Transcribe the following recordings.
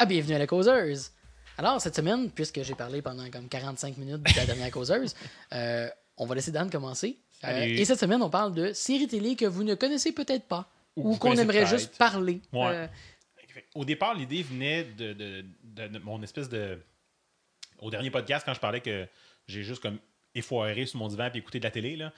Ah, bienvenue à la causeuse. Alors, cette semaine, puisque j'ai parlé pendant comme 45 minutes de la dernière causeuse, euh, on va laisser Dan commencer. Euh, et cette semaine, on parle de séries télé que vous ne connaissez peut-être pas Ou qu'on aimerait juste parler. Ouais. Euh, Au départ, l'idée venait de, de- de- de mon espèce de. Au dernier podcast, quand je parlais que j'ai juste comme effoiré sur mon divan et écouté de la télé, là,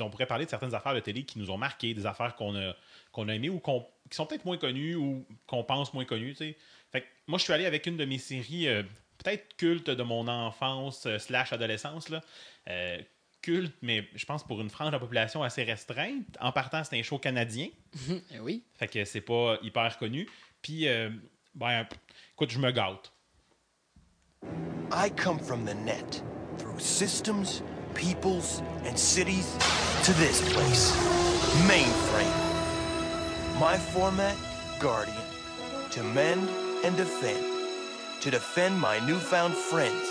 on pourrait parler de certaines affaires de télé qui nous ont marqué, des affaires qu'on a, qu'on a aimées ou qui sont peut-être moins connues ou qu'on pense moins connues. Fait que moi, je suis allé avec une de mes séries euh, peut-être cultes de mon enfance euh, slash adolescence. Là. Euh, culte, mais je pense pour une frange de la population assez restreinte. En partant, c'est un show canadien. eh oui. Fait que c'est pas hyper connu. Puis, euh, ben, écoute, je me gâte. I come from the net, through systems, peoples, and cities, to this place, mainframe. My format, Guardian, to mend and defend, to defend my newfound friends,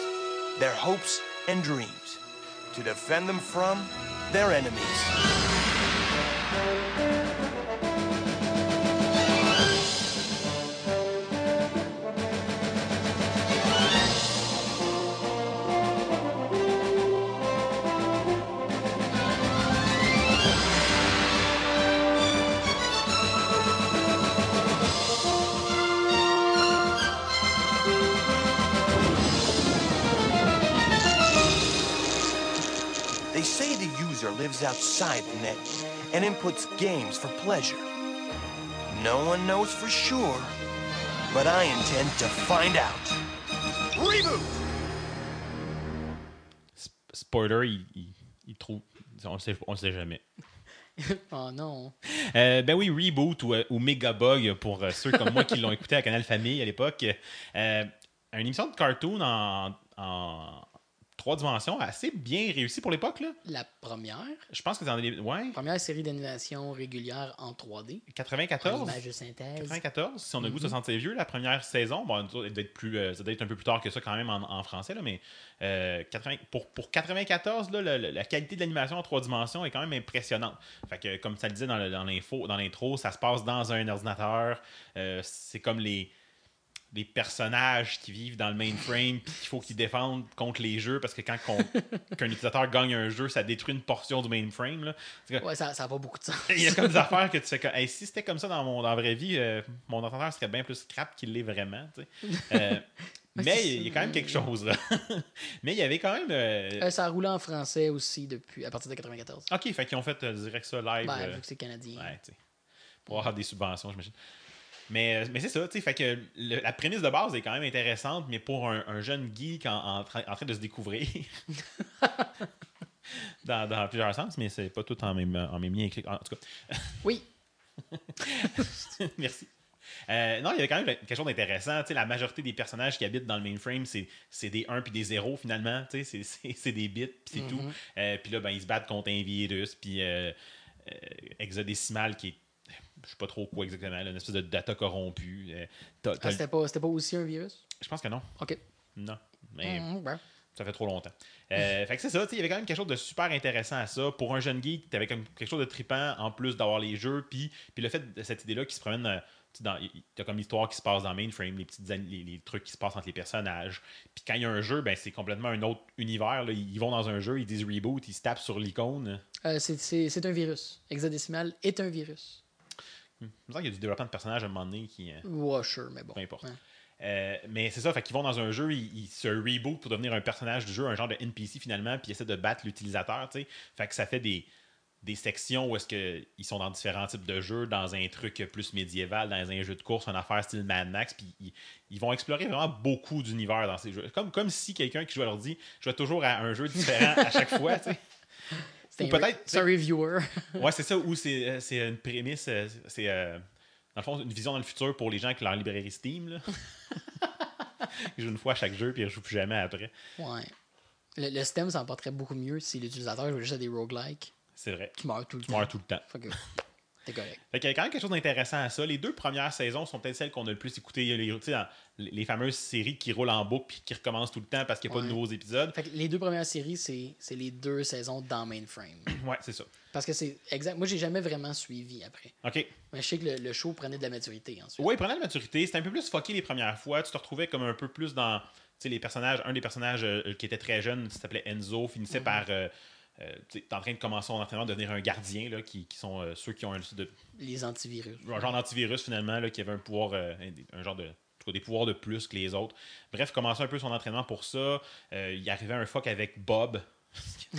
their hopes and dreams, to defend them from their enemies. They say the user lives outside the net and inputs games for pleasure. No one knows for sure, but I intend to find out. Reboot! Sp- Spoiler, il, il- il trouve. On le sait, on le sait jamais. Oh non. Euh, ben oui, Reboot ou, euh, ou Megabug pour euh, ceux comme moi qui l'ont écouté à Canal Famille à l'époque. Euh, une émission de cartoon en, en trois dimensions assez bien réussie pour l'époque. là. La première, Je pense que c'est dans les. Ouais, première série d'animation régulière en 3D. En 94. image de synthèse. 94, si on a le goût de se sentir vieux, la première saison, bon, être plus, euh, ça doit être un peu plus tard que ça quand même en, en français, là, mais euh, 80 pour, pour 94, là, la qualité de l'animation en trois dimensions est quand même impressionnante. Fait que, comme ça le disait dans l'info, dans l'intro, ça se passe dans un ordinateur. euh, c'est comme les des personnages qui vivent dans le mainframe puis qu'il faut qu'ils défendent contre les jeux parce que quand qu'on- qu'un utilisateur gagne un jeu, ça détruit une portion du mainframe. Là. Que- Ouais, ça n'a pas beaucoup de sens. il y a comme des affaires que tu fais comme Hey, si c'était comme ça dans mon dans la vraie vie, euh, mon ordinateur serait bien plus crap qu'il l'est vraiment. Euh, mais il y a quand même quelque chose là. mais il y avait quand même. euh, Euh, ça a roulé en français aussi depuis à partir de 94. Ok, fait qu'ils ont fait direct ça live. Ben, vu que c'est canadien. ouais, tu sais, pour avoir des subventions, j'imagine. Mais, euh, mais c'est ça, tu sais, fait que le- la prémisse de base est quand même intéressante, mais pour un, un jeune geek en, en train, en train de se découvrir, dans, dans plusieurs sens, mais c'est pas tout en même, en même lien. En tout cas, Oui. Merci. Euh, non, il y avait quand même quelque chose d'intéressant. Tu sais, la majorité des personnages qui habitent dans le mainframe, c'est, des 1 puis des 0 finalement. Tu sais, c'est, des bits puis c'est tout. Euh, puis là, ben, ils se battent contre un virus. Puis euh, hexadécimal qui est. Je sais pas trop quoi exactement, là, une espèce de data corrompue. Euh, t'as- t'as- Ah, c'était pas, c'était pas aussi un virus? je pense que non. OK. Non. Mais Mhm, ben. ça fait trop longtemps. Euh, fait que c'est ça, tu sais, il y avait quand même quelque chose de super intéressant à ça. Pour un jeune geek, tu avais comme quelque chose de trippant en plus d'avoir les jeux. Puis, puis le fait de cette idée-là qui se promène, euh, tu sais, dans, il y a comme l'histoire qui se passe dans Mainframe, les, petites, an- les, les trucs qui se passent entre les personnages. Puis quand il y a un jeu, ben, c'est complètement un autre univers. là. Ils vont dans un jeu, ils disent reboot, ils se tapent sur l'icône. Euh, c'est- c'est c'est un virus. Hexadécimal est un virus. Il me semble qu'il y a du développement de personnages à un moment donné qui. euh, Ouais, sure, mais bon. Peu importe. Euh, mais c'est ça, fait qu'ils vont dans un jeu, ils, ils se reboot pour devenir un personnage du jeu, un genre de NPC finalement, puis ils essaient de battre l'utilisateur, tu sais. Fait que ça fait des, des sections où est-ce qu'ils sont dans différents types de jeux, dans un truc plus médiéval, dans un jeu de course, une affaire style Mad Max, puis ils, ils vont explorer vraiment beaucoup d'univers dans ces jeux. Comme, comme si quelqu'un qui joue à l'ordi jouait toujours à un jeu différent à chaque fois, tu sais. C'est Ou un- peut-être- C'est un reviewer. Ouais, c'est ça, ou c'est euh, une prémisse, euh, c'est euh, dans le fond une vision dans le futur pour les gens qui ont leur librairie Steam. Là. ils jouent une fois à chaque jeu, puis ils ne jouent plus jamais après. ouais. Le, le système s'en porterait beaucoup mieux si l'utilisateur jouait juste à des roguelikes C'est vrai. qui meurent tout le Tu temps. meurs tout le temps. Fait que- C'est correct. Fait qu'il y a quand même quelque chose d'intéressant à ça. Les deux premières saisons sont peut-être celles qu'on a le plus écoutées. Il y a les, les fameuses séries qui roulent en boucle puis qui recommencent tout le temps parce qu'il n'y a pas de nouveaux épisodes. Fait que les deux premières séries, c'est c'est les deux saisons dans Mainframe. Ouais, c'est ça. Parce que c'est exact. Moi, j'ai jamais vraiment suivi après. OK. Mais je sais que le, le show prenait de la maturité ensuite. Ouais, il prenait de la maturité. C'était un peu plus fucké les premières fois. Tu te retrouvais comme un peu plus dans. Tu sais, les personnages. Un des personnages euh, qui était très jeune, qui s'appelait Enzo, finissait Mhm. par. Euh, euh, t'es en train de commencer son entraînement, devenir un gardien, là, qui, qui sont euh, ceux qui ont un, de, Les antivirus. un genre d'antivirus finalement, là, qui avait un pouvoir, euh, un, un genre de. en tout cas, des pouvoirs de plus que les autres. Bref, commencer un peu son entraînement pour ça. Euh, il arrivait un fuck avec Bob.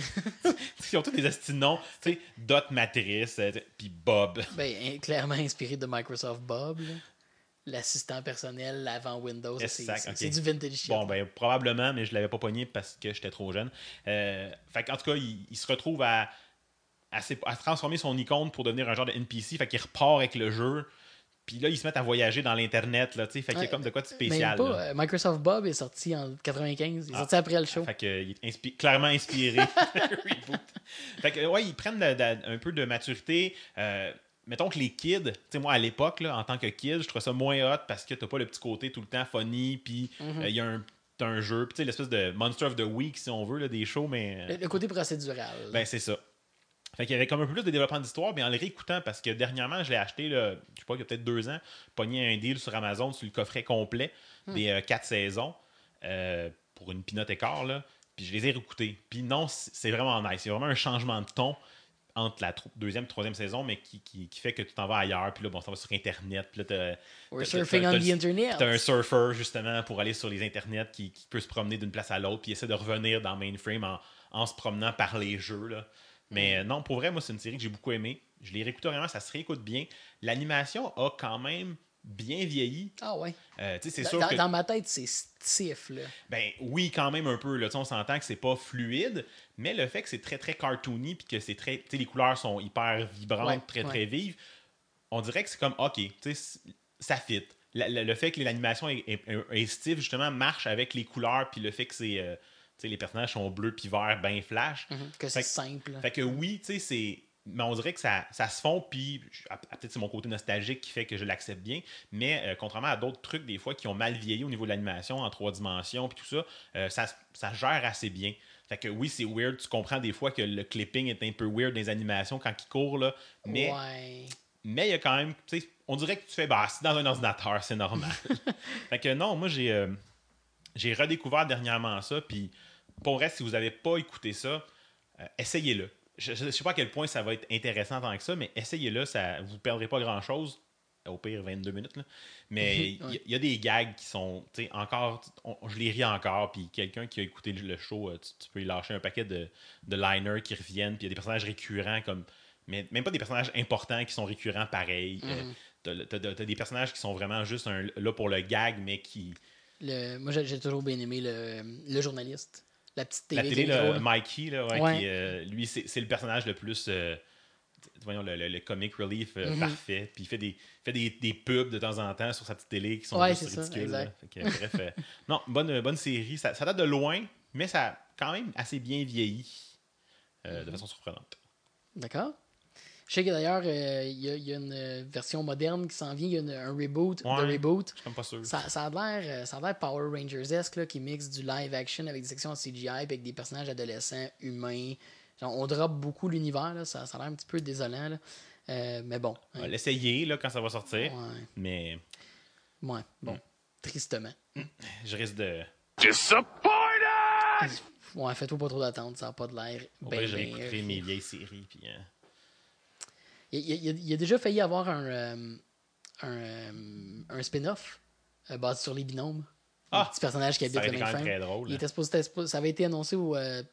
Ils ont tous des esti de noms. Tu sais, Dot Matrice, puis Bob. Ben, clairement inspiré de Microsoft Bob. là. L'assistant personnel avant Windows. C'est du vintage shit. Bon, ben, probablement, mais je l'avais pas pogné parce que j'étais trop jeune. Euh, fait qu'en tout cas, il, il se retrouve à, à, à transformer son icône pour devenir un genre de NPC. Fait qu'il repart avec le jeu. Puis là, ils se mettent à voyager dans l'Internet. Là, tu sais. fait qu'il y a comme de quoi de spécial. pas, euh, Microsoft Bob est sorti en 95. Il est Ah. sorti après le show. Fait que, euh, il est inspi- clairement inspiré. Fait que, ouais, ils prennent de- de- un peu de maturité. Euh, mettons que les kids, tu sais, moi à l'époque, en tant que kid, je trouvais ça moins hot parce que t'as pas le petit côté tout le temps funny, puis Mhm. euh, il y a un, jeu, puis tu sais, l'espèce de Monster of the Week, si on veut, là, des shows, mais. euh, Le, le côté procédural. ben, c'est ça. Fait qu'il y avait comme un peu plus de développement d'histoire, mais en le réécoutant, parce que dernièrement, je l'ai acheté, là, je sais pas, il y a peut-être deux ans, pogné un deal sur Amazon sur le coffret complet des euh, quatre saisons euh, pour une pinote écart, là. Puis je les ai réécoutés. Puis non, c'est vraiment nice. C'est vraiment un changement de ton entre la deuxième et troisième saison, mais qui, qui, qui fait que tu t'en vas ailleurs. Puis là, bon, ça va sur Internet. Puis là, t'as- surfing on the internet. T'as un surfer, justement, pour aller sur les internets qui, qui peut se promener d'une place à l'autre, puis essaie de revenir dans Mainframe en, en se promenant par les jeux. Là. Mais euh, non, pour vrai, moi, c'est une série que j'ai beaucoup aimée. Je l'ai réécouté vraiment, ça se réécoute bien. L'animation a quand même bien vieilli. Ah ouais. Euh, tu sais, c'est Dans, sûr dans- que. dans ma tête, c'est stiff. Là. Ben oui, quand même un peu. Là. On s'entend que c'est pas fluide, mais le fait que c'est très très cartoony puis que c'est très. Les couleurs sont hyper vibrantes, Ouais, très ouais. très vives, on dirait que c'est comme OK, tu sais, c- ça fit. La- la- le fait que l'animation est, est, est stiff, justement, marche avec les couleurs puis le fait que c'est. euh, tu sais, les personnages sont bleus puis verts, ben flash. Mhm. Que c'est simple. Fait que oui, tu sais, c'est. Mais on dirait que ça, ça se fond, puis peut-être c'est mon côté nostalgique qui fait que je l'accepte bien, mais euh, contrairement à d'autres trucs, des fois, qui ont mal vieilli au niveau de l'animation, en trois dimensions, puis tout ça, euh, ça, ça gère assez bien. Fait que oui, c'est weird, tu comprends des fois que le clipping est un peu weird dans les animations quand il court, là, mais Ouais. mais il y a quand même, tu sais, on dirait que tu fais, bah, c'est dans un ordinateur, c'est normal. fait que non, moi, j'ai euh, j'ai redécouvert dernièrement ça, puis pour vrai, si vous n'avez pas écouté ça, essayez-le. Je ne sais pas à quel point ça va être intéressant tant que ça, mais essayez-le, ça vous perdrez pas grand-chose. Au pire, 22 minutes. Là. Mais il y- Ouais. il y, a des gags qui sont, tu sais, encore, on- je les ris encore, puis quelqu'un qui a écouté le show, euh, tu, tu peux lui lâcher un paquet de, de liners qui reviennent, puis il y a des personnages récurrents comme mais même pas des personnages importants qui sont récurrents pareil. Euh, Mhm. t'as- des personnages qui sont vraiment juste un- là pour le gag, mais qui. Le, moi, j'ai j'ai toujours bien aimé le, le journaliste. La petite télé. La télé, là, là. Mikey, là, ouais, Ouais. qui, euh, lui, c'est le personnage le plus. euh, voyons, le, le- le comic relief euh, Mhm. parfait. Puis il fait, des, fait des, des pubs de temps en temps sur sa petite télé qui sont Ouais, juste c'est ça, ridicules. que, bref, non, bonne, bonne série. Ça, ça date de loin, mais ça a quand même assez bien vieilli de façon surprenante. D'accord. Je sais que d'ailleurs, euh, il y, a- il y a une version moderne qui s'en vient. Il y a une- un reboot Ouais. de reboot. Je suis comme pas sûr. Ça, ça a l'air euh, ça a l'air Power Rangers-esque, là, qui mixe du live action avec des sections en CGI, puis avec des personnages adolescents, humains. Genre, on drop beaucoup l'univers, là, ça, ça a l'air un petit peu désolant. là. Euh, mais bon. On hein, va l'essayer là, quand ça va sortir, ouais, mais ouais, Mm. bon. Tristement. je risque de. Ouais, fais-toi pas trop d'attente, ça n'a pas de l'air. Ben, j'ai écouté mes vieilles séries. Puis, Il, il- a déjà failli avoir un, euh, un, euh, un spin-off euh, basé sur les binômes. Ah! Un petit personnage qui habite le même très drôle. Il hein. était supposé, ça avait été annoncé au, euh,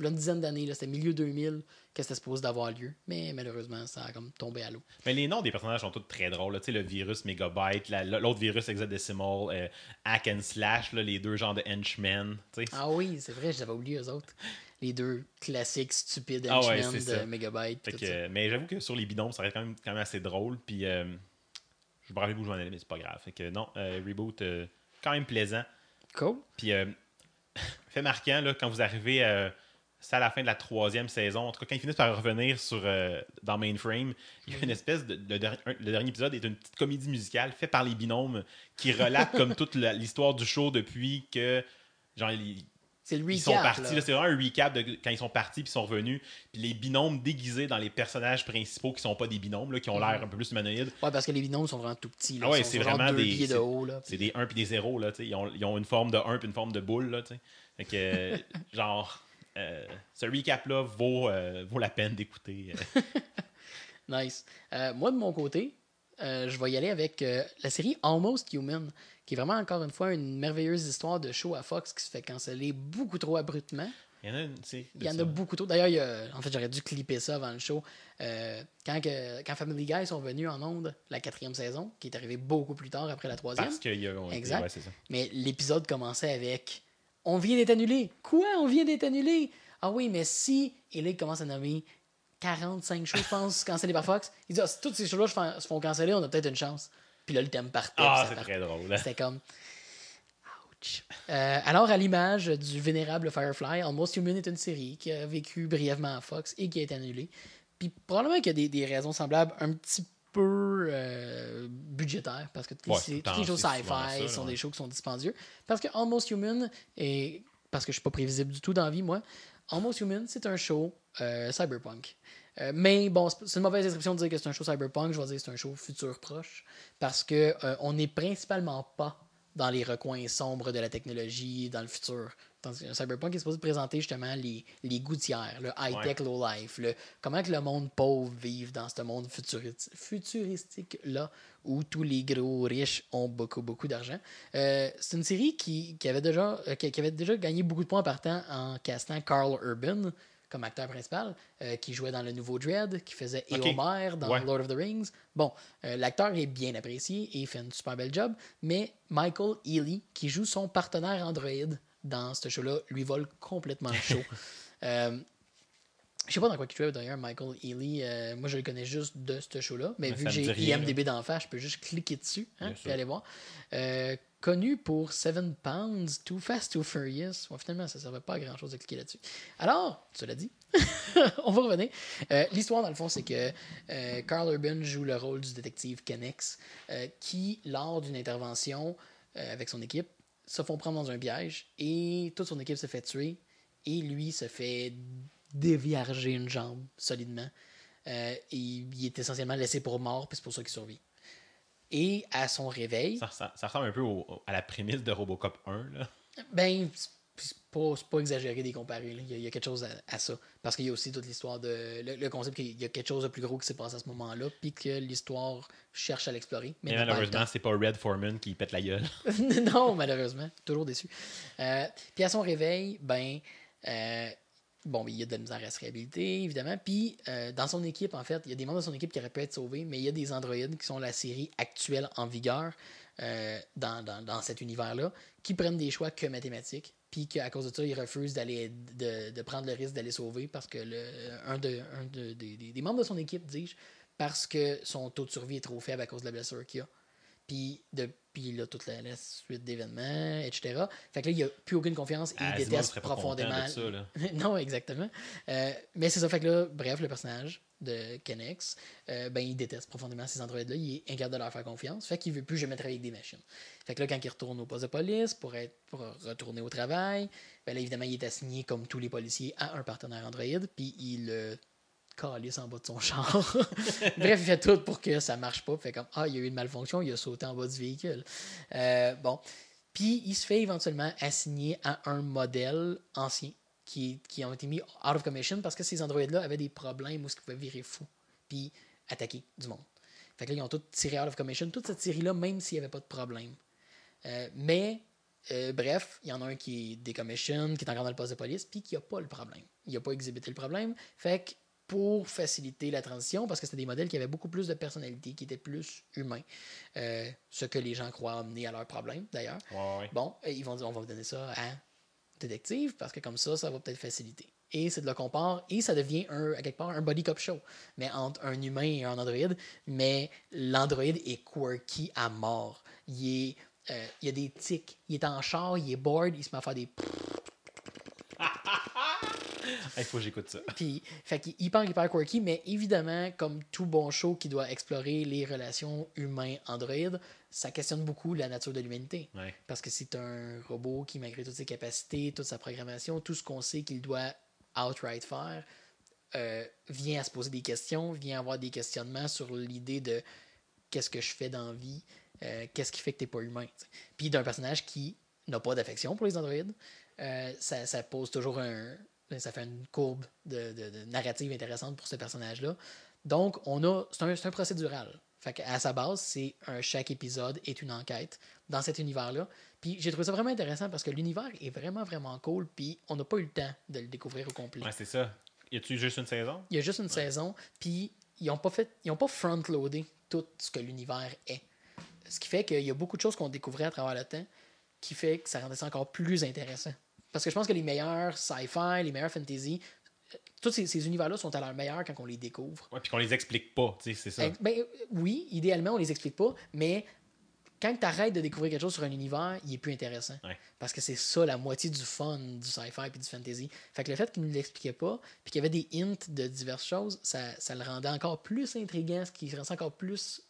il y a une dizaine d'années, c'était milieu 2000 que c'était supposé d'avoir lieu. Mais malheureusement, ça a comme tombé à l'eau. Mais les noms des personnages sont tous très drôles. Tu sais, le virus Megabyte, la- l'autre virus Hexadecimal, euh, Hack and Slash, là, les deux genres de henchmen. Ah oui, c'est vrai, j'avais oublié eux autres. Les deux classiques stupides Ah ouais, de ça. Megabyte. Que, ça. euh, mais j'avoue que sur les bidons, ça reste quand même, quand même assez drôle. Puis euh, je me rappelle où je m'en allais, mais c'est pas grave. Fait que non, euh, reboot, euh, quand même plaisant. Cool. Puis fait marquant, là, quand vous arrivez, c'est à la fin de la troisième saison. En tout cas, quand ils finissent par revenir sur, euh, dans Mainframe, il y a une espèce de. Le, der- un- le dernier épisode est une petite comédie musicale faite par les binômes qui relate comme toute l'histoire du show depuis que. Genre, C'est le recap. ils sont partis. là. C'est vraiment un recap de quand ils sont partis puis ils sont revenus. Puis les binômes déguisés dans les personnages principaux qui sont pas des binômes, là, qui ont l'air un peu plus humanoïdes. Ouais, parce que les binômes sont vraiment tout petits. Là. Ah ouais, Ils sont c'est genre vraiment deux des- pieds de c'est- haut. Là. C'est des 1 puis des 0. Là, tu sais. ils, ont, ils ont une forme de 1 puis une forme de boule. Là, tu sais. fait que, euh, genre, euh, ce recap-là vaut, euh, vaut la peine d'écouter. euh. Nice. Euh, moi, de mon côté, euh, je vais y aller avec euh, la série Almost Human, qui est vraiment, encore une fois, une merveilleuse histoire de show à Fox qui se fait canceller beaucoup trop abruptement. Il y en a, une, Il y en a beaucoup trop. D'ailleurs, en fait, j'aurais dû clipper ça avant le show. Euh, quand, que- quand Family Guy sont venus en onde, la quatrième saison, qui est arrivée beaucoup plus tard après la troisième. Parce qu'il y a. Exact. ouais, ça. Mais l'épisode commençait avec On vient d'être annulé. Quoi? On vient d'être annulé Ah oui, mais si. Et là, il commence à nommer 45 shows, je pense, cancellés par Fox. Il dit ah, si toutes ces shows-là se font- se font canceller, on a peut-être une chance. Puis là, le thème partait. Ah, c'est très drôle. hein. C'était comme. Ouch. Euh, alors, à l'image du vénérable Firefly, Almost Human est une série qui a vécu brièvement à Fox et qui a été annulée. Puis probablement qu'il y a des, des raisons semblables un petit peu euh, budgétaires, parce que toutes les, shows sci-fi sont ouais. des shows qui sont dispendieux. Parce que Almost Human, et parce que je suis pas prévisible du tout dans la vie, moi, Almost Human, c'est un show euh, cyberpunk. Euh, mais bon, c'est une mauvaise description de dire que c'est un show cyberpunk. Je vais dire que c'est un show futur proche. Parce que euh, on n'est principalement pas dans les recoins sombres de la technologie dans le futur. Tandis que Cyberpunk est supposé présenter justement les, les gouttières, le high-tech, low-life, le, comment que le monde pauvre vive dans ce monde futuri- futuristique-là où tous les gros riches ont beaucoup, beaucoup d'argent. Euh, c'est une série qui, qui avait déjà, qui, qui avait déjà gagné beaucoup de points en partant en castant Carl Urban comme acteur principal, euh, qui jouait dans le nouveau Dread, qui faisait Ok. Éomer dans Ouais. Lord of the Rings. Bon, euh, l'acteur est bien apprécié et il fait une super belle job, mais Michael Ealy, qui joue son partenaire Android dans ce show-là, lui vole complètement le show. euh, je sais pas dans quoi il jouait d'ailleurs, Michael Ealy. euh, moi, je le connais juste de ce show-là. Mais Mais vu que j'ai IMDB d'en face, je peux juste cliquer dessus hein, puis sûr. aller voir. Connu pour Seven Pounds, Too Fast, Too Furious. Ouais, finalement, ça ne servait pas à grand-chose de cliquer là-dessus. Alors, cela dit, on va revenir. Euh, L'histoire, dans le fond, c'est que euh, Carl Urban joue le rôle du détective Kennex, euh, qui, lors d'une intervention avec son équipe, se font prendre dans un piège et toute son équipe se fait tuer et lui se fait déviarger une jambe solidement. Et il est essentiellement laissé pour mort, puis c'est pour ça qu'il survit. Et à son réveil, Ça, ça- ça ressemble un peu au- à la prémisse de Robocop 1. Là. ben, c'est- pas, pas exagéré d'y comparer. Il, y a, il y a quelque chose à, à ça. Parce qu'il y a aussi toute l'histoire de. Le, le concept qu'il y a quelque chose de plus gros qui s'est passé à ce moment-là, puis que l'histoire cherche à l'explorer. Mais malheureusement, c'est pas Red Foreman qui pète la gueule. non, malheureusement. Toujours déçu. Euh, puis à son réveil, ben, euh, bon, il y a de la misère à se réhabiliter, évidemment. Puis euh, dans son équipe, en fait, il y a des membres de son équipe qui auraient pu être sauvés, mais il y a des androïdes qui sont la série actuelle en vigueur euh, dans, dans, dans cet univers-là, qui prennent des choix que mathématiques. Puis qu'à cause de ça, ils refusent d'aller de, de prendre le risque d'aller sauver parce que le, un, de, un de- des- des- membres de son équipe, dis-je, parce que son taux de survie est trop faible à cause de la blessure qu'il a. Puis depuis là, toute la, la suite d'événements, etc. Fait que là, il n'y a plus aucune confiance et il déteste profondément. ça, non, exactement. Euh, mais c'est ça. Fait que là, bref, le personnage de Kennex, euh, ben, il déteste profondément ces androïdes-là. Il est incapable de leur faire confiance. Fait qu'il veut plus jamais travailler avec des machines. Fait que là, quand il retourne au poste de police pour, être, pour retourner au travail, ben là, évidemment, il est assigné, comme tous les policiers, à un partenaire androïde. Puis il le calisse en bas de son char. Bref, il fait tout pour que ça marche pas. Fait comme, ah, il y a eu une malfonction, il a sauté en bas du véhicule. Euh, bon. Puis il se fait éventuellement assigner à un modèle ancien qui, qui ont été mis out of commission parce que ces androïdes-là avaient des problèmes où ils pouvaient virer fou puis attaquer du monde. Fait que là, ils ont tout tiré out of commission, toute cette série-là, même s'il n'y avait pas de problème. Euh, mais, euh, bref, il y en a un qui est décommission, qui est encore dans le poste de police, puis qui n'a pas le problème. Il n'a pas exhibité le problème. Fait que pour faciliter la transition, parce que c'était des modèles qui avaient beaucoup plus de personnalité, qui étaient plus humains, euh, ce que les gens croient amener à leur problème, d'ailleurs. Ouais, ouais. Bon, ils vont dire on va vous donner ça à détective parce que comme ça, ça va peut-être faciliter. Et c'est de là qu'on part et ça devient un, à quelque part un body cop show, mais entre un humain et un androïde. Mais l'androïde est quirky à mort. Il est, euh, il y a des tics. Il est en char, il est bored, il se met à faire des. Il faut que j'écoute ça. Puis, fait qu'il hyper, hyper quirky, mais évidemment, comme tout bon show qui doit explorer les relations humains-androïdes, ça questionne beaucoup la nature de l'humanité. Ouais. Parce que c'est un robot qui, malgré toutes ses capacités, toute sa programmation, tout ce qu'on sait qu'il doit outright faire, euh, vient à se poser des questions, vient avoir des questionnements sur l'idée de qu'est-ce que je fais dans la vie, euh, qu'est-ce qui fait que t'es pas humain. t'sais. Puis d'un personnage qui n'a pas d'affection pour les androïdes, euh, ça, ça pose toujours un. Ça fait une courbe de, de- de narrative intéressante pour ce personnage-là. Donc, on a. C'est un, c'est un procédural. Fait à sa base, c'est un chaque épisode est une enquête dans cet univers-là. Puis j'ai trouvé ça vraiment intéressant parce que l'univers est vraiment, vraiment cool. Puis on n'a pas eu le temps de le découvrir au complet. Ouais, c'est ça. Y a-tu juste une saison? Il y a juste une saison, puis ils n'ont pas fait, ils ont pas front-loadé tout ce que l'univers est. Ce qui fait qu'il y a beaucoup de choses qu'on découvrait à travers le temps, qui fait que ça rendait ça encore plus intéressant. Parce que je pense que les meilleurs sci-fi, les meilleurs fantasy, euh, tous ces, ces univers-là sont à leur meilleur quand on les découvre. Ouais, puis qu'on les explique pas, tu sais, c'est ça. Eh, ben, euh, oui, idéalement, on les explique pas, mais quand tu arrêtes de découvrir quelque chose sur un univers, il est plus intéressant. Ouais. Parce que c'est ça la moitié du fun du sci-fi et du fantasy. Fait que le fait qu'il ne l'expliquait pas, puis qu'il y avait des hints de diverses choses, ça, ça le rendait encore plus intriguant, ce qui rend ça encore plus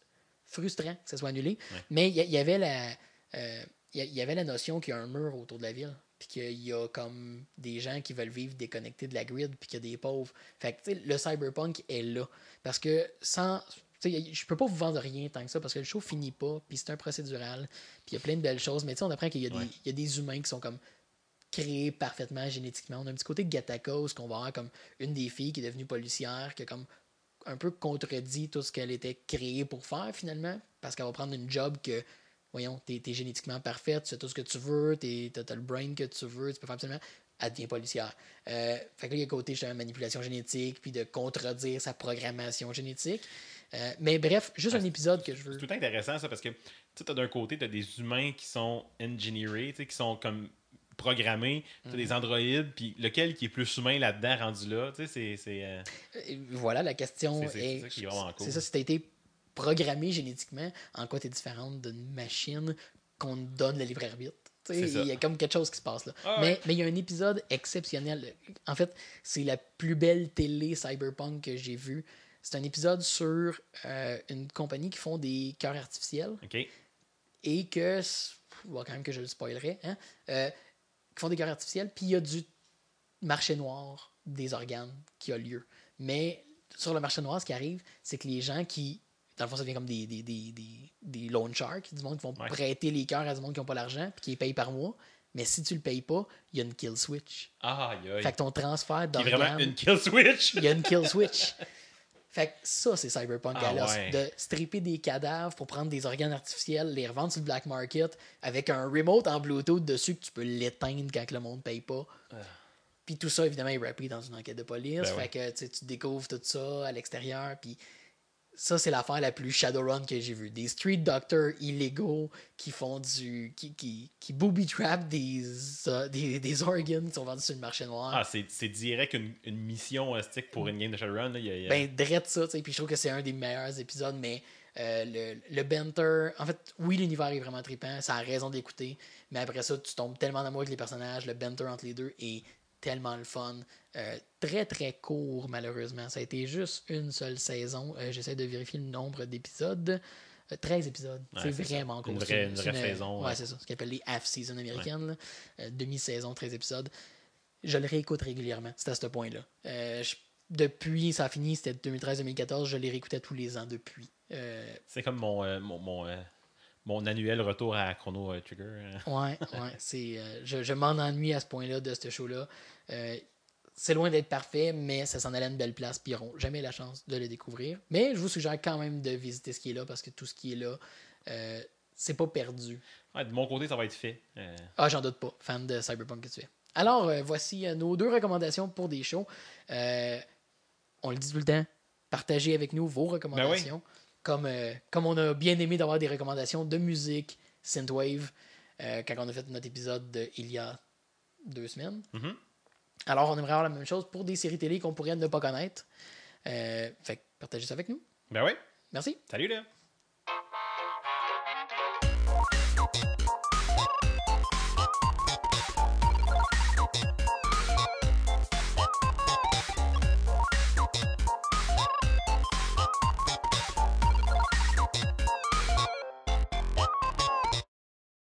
frustrant que ça soit annulé. Ouais. Mais il y, avait la. euh, il y a- il y avait la notion qu'il y a un mur autour de la ville, puis qu'il y a comme des gens qui veulent vivre déconnectés de la grid, puis qu'il y a des pauvres. Fait que, le cyberpunk est là. Parce que sans. tu sais, Je peux pas vous vendre rien tant que ça parce que le show finit pas, puis c'est un procédural, puis il y a plein de belles choses, mais tu sais, on apprend qu'il y, Ouais. y a des humains qui sont comme créés parfaitement génétiquement. On a un petit côté de Gattaca où ce qu'on va avoir comme une des filles qui est devenue policière, qui a comme un peu contredit tout ce qu'elle était créée pour faire finalement, parce qu'elle va prendre une job que, voyons, t'es es génétiquement parfaite, tu sais tout ce que tu veux, t'as le brain que tu veux, tu peux faire absolument. Elle devient policière. Euh, fait que là, il y a côté justement manipulation génétique, puis de contredire sa programmation génétique. Euh, mais bref, juste un épisode que je veux. C'est tout intéressant, ça, parce que tu sais, d'un côté, tu as des humains qui sont engineerés, qui sont comme programmés, tu Mhm. des androïdes, puis lequel qui est plus humain là-dedans, rendu là, tu sais, c'est- euh, Et Voilà, la question C'est- c'est est. ça qui est vraiment cool. C'est ça, si tu été programmé génétiquement, en quoi tu es différente d'une machine qu'on donne le libre arbitre. Il y a comme quelque chose qui se passe là. Ah mais ouais. mais il y a un épisode exceptionnel. En fait, c'est la plus belle télé cyberpunk que j'ai vue. C'est un épisode sur euh, une compagnie qui font des cœurs artificiels OK? et que, il va quand même que je le spoilerai, hein, euh, qui font des cœurs artificiels, puis il y a du marché noir des organes qui a lieu. Mais sur le marché noir, ce qui arrive, c'est que les gens qui, dans le fond, ça devient comme des, des, des, des, des loan sharks, du monde qui vont Ouais. prêter les cœurs à du monde qui n'ont pas l'argent, puis qui les payent par mois. Mais si tu le payes pas, il y a une kill switch. Ah, aïe. Fait que ton transfert Il y a vraiment d'organes une kill switch! il y a une kill switch. Fait que ça, c'est Cyberpunk Ah ouais. De stripper des cadavres pour prendre des organes artificiels, les revendre sur le black market avec un remote en Bluetooth dessus que tu peux l'éteindre quand le monde paye pas. Puis tout ça, évidemment, est rappé dans une enquête de police. Ah. Ben fait que tu découvres tout ça à l'extérieur. Puis ça, c'est l'affaire la plus Shadowrun que j'ai vue. Des street doctors illégaux qui font du. qui, qui, qui booby trap des, euh, des, des organes qui sont vendus sur le marché noir. Ah, c'est direct une, une mission euh, stick pour une game de Shadowrun. là. Il y a- il y a- Ben, drette ça, tu sais. Puis je trouve que c'est un des meilleurs épisodes, mais euh, le, le banter. En fait, oui, l'univers est vraiment trippant, ça a raison d'écouter, mais après ça, tu tombes tellement en amour avec les personnages, le banter entre les deux est tellement le fun. Euh, très très court, malheureusement. Ça a été juste une seule saison. Euh, J'essaie de vérifier le nombre d'épisodes. Euh, 13 épisodes. Ouais, c'est vraiment court. Une vraie- une saison, Ouais, ouais. c'est ça. Ce qu'on appelle les half-season américaines. Euh, Demi-saison, 13 épisodes. Je le réécoute régulièrement. C'est à ce point-là. Euh, depuis, ça a fini, c'était 2013-2014. Je les réécoutais tous les ans depuis. Euh, C'est comme mon, euh, mon, mon, euh, mon annuel retour à Chrono euh, Trigger. euh. Ouais, ouais. C'est, euh, je je m'en ennuie à ce point-là de ce show-là. Euh, c'est loin d'être parfait, mais ça s'en allait à une belle place, puis ils n'auront jamais la chance de le découvrir. Mais je vous suggère quand même de visiter ce qui est là, parce que tout ce qui est là, euh, c'est pas perdu. Ouais, de mon côté, ça va être fait. Euh, Ah, j'en doute pas, fan de Cyberpunk que tu es. Alors, euh, voici nos deux recommandations pour des shows. On le dit tout le temps, partagez avec nous vos recommandations. comme, euh, comme on a bien aimé d'avoir des recommandations de musique, synthwave, quand on a fait notre épisode de, il y a deux semaines. Mhm. Alors, on aimerait avoir la même chose pour des séries télé qu'on pourrait ne pas connaître. Euh, fait partagez ça avec nous. Ben ouais. Merci. Salut là!